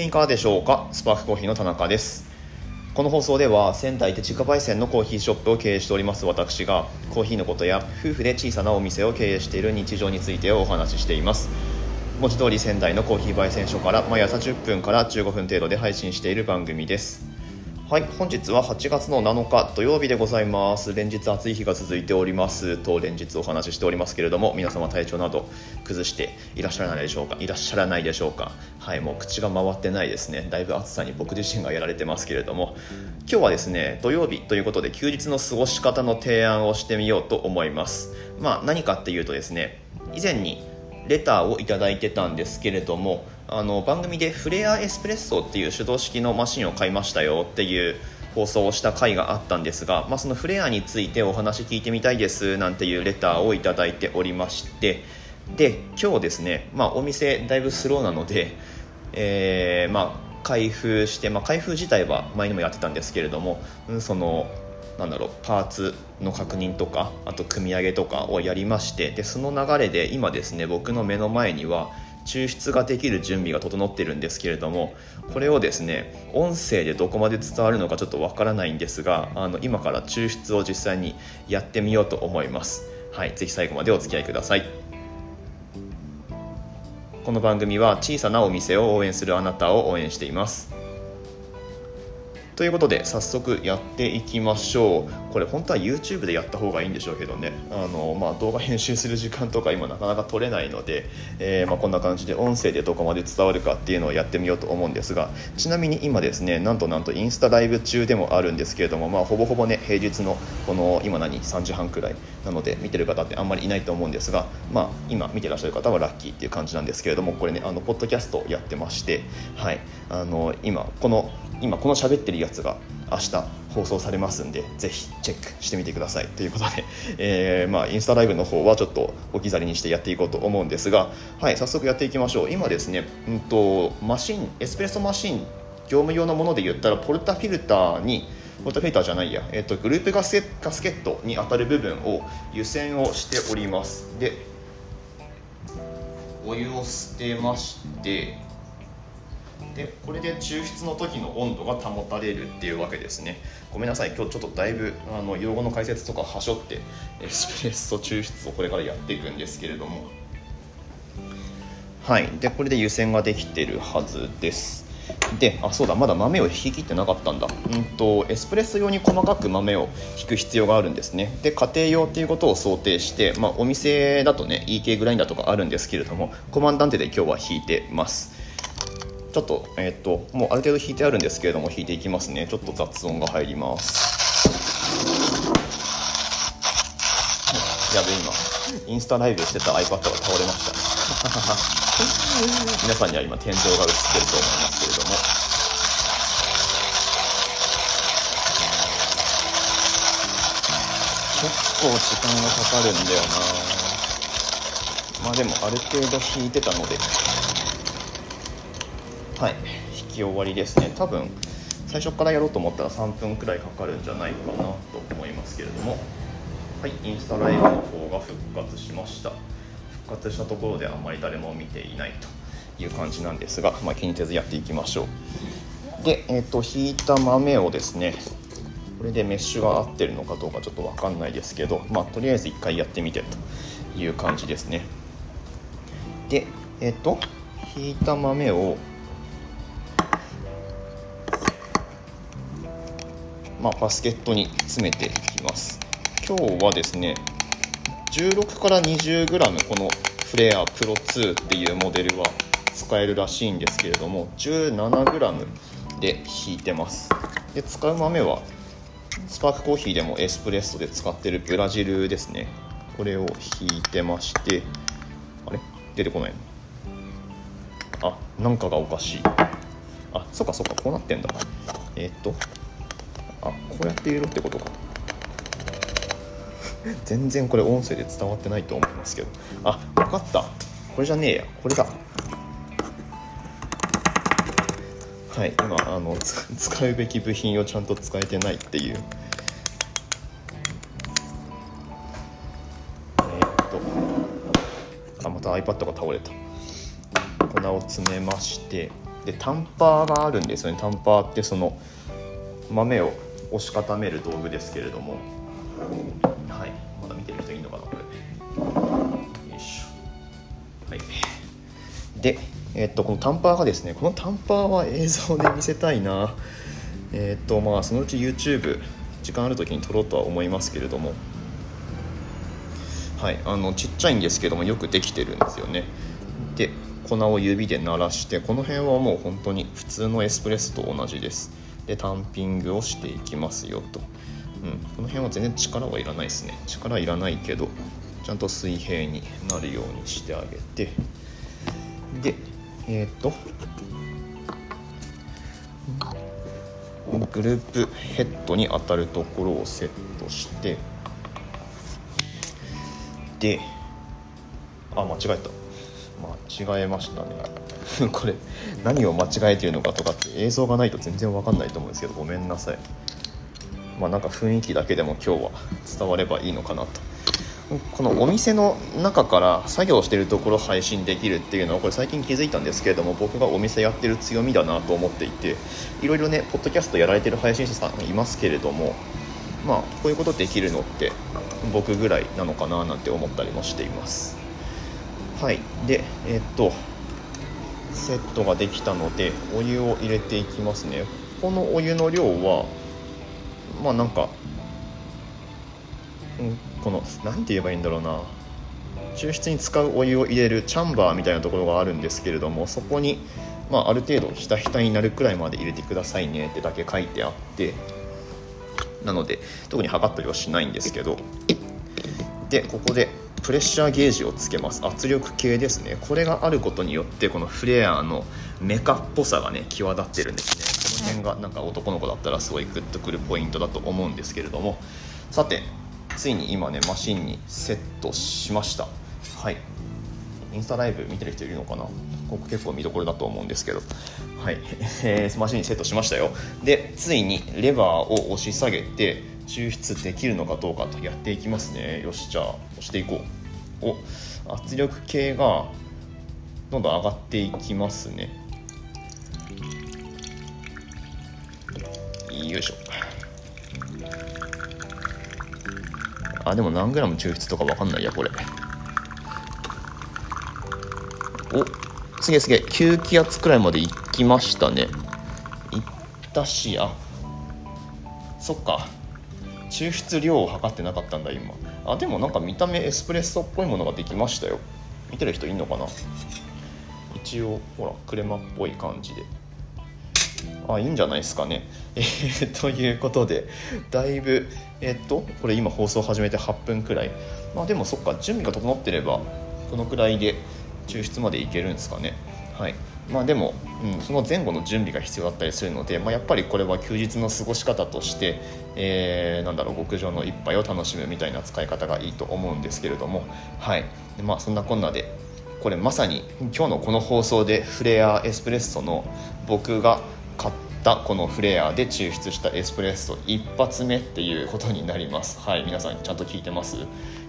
見いかがでしょうか？スパークコーヒーの田中です。この放送では仙台で自家焙煎のコーヒーショップを経営しております。私がコーヒーのことや夫婦で小さなお店を経営している日常についてお話ししています。文字通り仙台のコーヒー焙煎所から毎朝10分から15分程度で配信している番組です。はい本日は8月の7日土曜日でございます。連日暑い日が続いております。と連日お話ししておりますけれども皆様体調など崩していらっしゃらないでしょうか？いらっしゃらないでしょうか？はいもう口が回ってないですね。だいぶ暑さに僕自身がやられてますけれども。今日はですね土曜日ということで休日の過ごし方の提案をしてみようと思います。まあ何かっていうとですね以前にレターをいただいてたんですけれどもあの番組でフレアエスプレッソっていう手動式のマシンを買いましたよっていう放送をした回があったんですが、まあ、そのフレアについてお話聞いてみたいですなんていうレターをいただいておりまして。で今日ですね、まあ、お店だいぶスローなので、えー、まあ開封して、まあ、開封自体は前にもやってたんですけれども、うん、そのなんだろうパーツの確認とかあと組み上げとかをやりましてでその流れで今ですね僕の目の前には抽出ができる準備が整ってるんですけれどもこれをですね音声でどこまで伝わるのかちょっとわからないんですがあの今から抽出を実際にやってみようと思います。はいぜひ最後までお付き合いください。この番組は小さなお店を応援するあなたを応援しています。ということで早速やっていきましょう。これ本当は YouTube でやった方がいいんでしょうけどね。あの、まあ、動画編集する時間とか今なかなか取れないので、えー、まあ、こんな感じで音声でどこまで伝わるかっていうのをやってみようと思うんですがちなみに今ですねなんとなんとインスタライブ中でもあるんですけれども、まあ、ほぼほぼね平日のこの今何3時半くらいなので見てる方ってあんまりいないと思うんですが、まあ、今見てらっしゃる方はラッキーっていう感じなんですけれどもこれねあのポッドキャストやってまして、はい、あの今この今この喋ってるやつが明日放送されますんでぜひチェックしてみてください。ということで、えー、まあ、インスタライブの方はちょっと置き去りにしてやっていこうと思うんですが、はい、早速やっていきましょう。今ですね、うんと、マシンエスプレッソマシン業務用のもので言ったらポルタフィルターにポルタフィルターじゃないや、えーと、グループガスガスケットに当たる部分を湯煎をしております。でお湯を捨てましてでこれで抽出の時の温度が保たれるっていうわけですね。ごめんなさい今日ちょっとだいぶあの用語の解説とかはしょってエスプレッソ抽出をこれからやっていくんですけれども。はいでこれで湯煎ができてるはずです。であそうだまだ豆を引き切ってなかったんだ。うんとエスプレッソ用に細かく豆を引く必要があるんですね。で家庭用っていうことを想定して、まあ、お店だとね EK グラインダーとかあるんですけれどもコマンダンテで今日は引いてます。ちょっと,、えー、っともうある程度弾いてあるんですけれども弾いていきますね。ちょっと雑音が入ります。やべ今。インスタライブしてた iPad が倒れました 皆さんには今天井が映ってると思いますけれども。結構時間がかかるんだよな。まあでもある程度弾いてたので。はい。引き終わりですね。多分最初からやろうと思ったら3分くらいかかるんじゃないかなと思いますけれども。はいインスタライブの方が復活しました。復活したところであまり誰も見ていないという感じなんですが、まあ、気にせずやっていきましょう。で、えーと、引いた豆をですねこれでメッシュが合ってるのかどうかちょっと分かんないですけど、まあ、とりあえず1回やってみてという感じですね。でえっ、ー、と引いた豆をまあ、バスケットに詰めていきます。今日はですね16から 20g このフレアプロ2っていうモデルは使えるらしいんですけれども 17g で引いてます。で使う豆はスパークコーヒーでもエスプレッソで使ってるブラジルですね。これを引いてましてあれ？出てこない。あなんかがおかしい。あそっかそっかこうなってんだ。えー、っとあこうやって入れろってことか。全然これ音声で伝わってないと思いますけど。あ分かった。これじゃねえや。これだ。はい今あの 使うべき部品をちゃんと使えてないっていう。えー、っと。あまた iPad が倒れた。粉を詰めまして。でタンパーがあるんですよね。タンパーってその豆を押し固める道具ですけれども。はい。まだ見てる人いいのかなこれ。よいしょ。はい。でえっとこのタンパーがですねこのタンパーは映像で見せたいな。えっとまあそのうち YouTube 時間ある時に撮ろうとは思いますけれども。はい。あのちっちゃいんですけどもよくできてるんですよね。で粉を指で鳴らしてこの辺はもう本当に普通のエスプレッソと同じです。でタンピングをしていきますよと、うん、この辺は全然力はいらないですね。力はいらないけどちゃんと水平になるようにしてあげて。でえっ、ー、とグループヘッドに当たるところをセットしてであ間違えた。間違えましたね。これ何を間違えてるのかとかって映像がないと全然わかんないと思うんですけどごめんなさい。まあなんか雰囲気だけでも今日は伝わればいいのかなと。このお店の中から作業してるところ配信できるっていうのはこれ最近気づいたんですけれども僕がお店やってる強みだなと思っていていろいろねポッドキャストやられてる配信者さんいますけれどもまあこういうことできるのって僕ぐらいなのかななんて思ったりもしています。はい。でえー、っとセットができたのでお湯を入れていきますね。このお湯の量はまあなんか、ん、この何て言えばいいんだろうな。抽出に使うお湯を入れるチャンバーみたいなところがあるんですけれどもそこに、まあ、ある程度ひたひたになるくらいまで入れてくださいねってだけ書いてあってなので特に測ったりはしないんですけど。でここでプレッシャーゲージをつけます。圧力計ですね。これがあることによってこのフレアのメカっぽさがね際立ってるんですね。この辺がなんか男の子だったらすごいグッとくるポイントだと思うんですけれども。さてついに今ねマシンにセットしました。はい。インスタライブ見てる人いるのかな？ここ結構見どころだと思うんですけど。はい、えー、マシンにセットしましたよ。でついにレバーを押し下げて抽出できるのかどうかとやっていきますね。よしじゃあ押していこう。お圧力計がどんどん上がっていきますね。よいしょ。あでも何グラム抽出とか分かんないやこれ。おすげえすげえ。9気圧くらいまでいきましたね。いったしあそっか。抽出量を測ってなかったんだ今。あでもなんか見た目エスプレッソっぽいものができましたよ。見てる人いんのかな？一応ほらクレマっぽい感じで。あいいんじゃないですかね。えー、ということでだいぶえっ、とこれ今放送始めて8分くらい。まあでもそっか準備が整ってればこのくらいで抽出までいけるんですかね。はい。まあでも、うん、その前後の準備が必要だったりするので、まあ、やっぱりこれは休日の過ごし方として、えー、なんだろう極上の一杯を楽しむみたいな使い方がいいと思うんですけれども、はい。まあ、そんなこんなでこれまさに今日のこの放送でフレアエスプレッソの僕が買ったこのフレアで抽出したエスプレッソ一発目っていうことになります。はい。皆さんちゃんと聞いてます？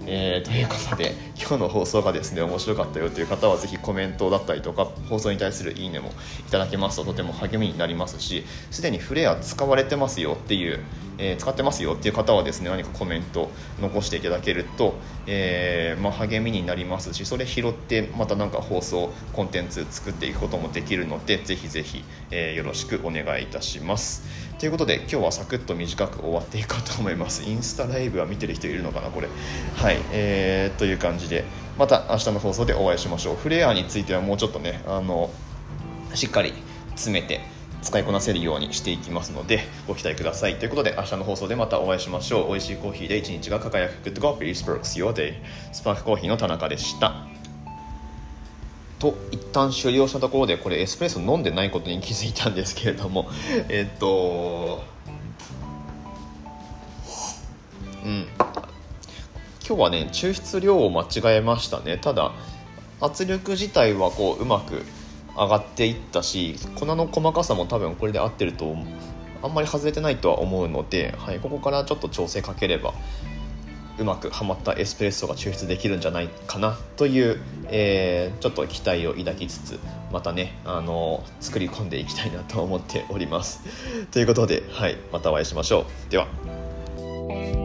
えー、ということで今日の放送がですね面白かったよという方はぜひコメントだったりとか放送に対するいいねもいただけますととても励みになりますしすでにフレア使われてますよっていう、えー、使ってますよっていう方はですね何かコメント残していただけると、えー、まあ、励みになりますしそれ拾ってまた何か放送コンテンツ作っていくこともできるのでぜひぜひ、えよろしくお願いいたします。ということで今日はサクッと短く終わっていこうと思います。インスタライブは見てる人いるのかなこれ。はいえー、という感じで。また明日の放送でお会いしましょう。フレアについてはもうちょっとねあのしっかり詰めて使いこなせるようにしていきますのでご期待ください。ということで明日の放送でまたお会いしましょう。美味しいコーヒーで一日が輝く。Good Coffee Sparks Your Day スパークコーヒーの田中でした。と一旦終了したところでこれエスプレッソ飲んでないことに気づいたんですけれども えっとうん。今日はね抽出量を間違えましたね。ただ圧力自体はこううまく上がっていったし粉の細かさも多分これで合ってるとあんまり外れてないとは思うので、はい、ここからちょっと調整かければうまくはまったエスプレッソが抽出できるんじゃないかなという、えー、ちょっと期待を抱きつつまたねあの作り込んでいきたいなと思っております。ということで、はい、またお会いしましょう。では。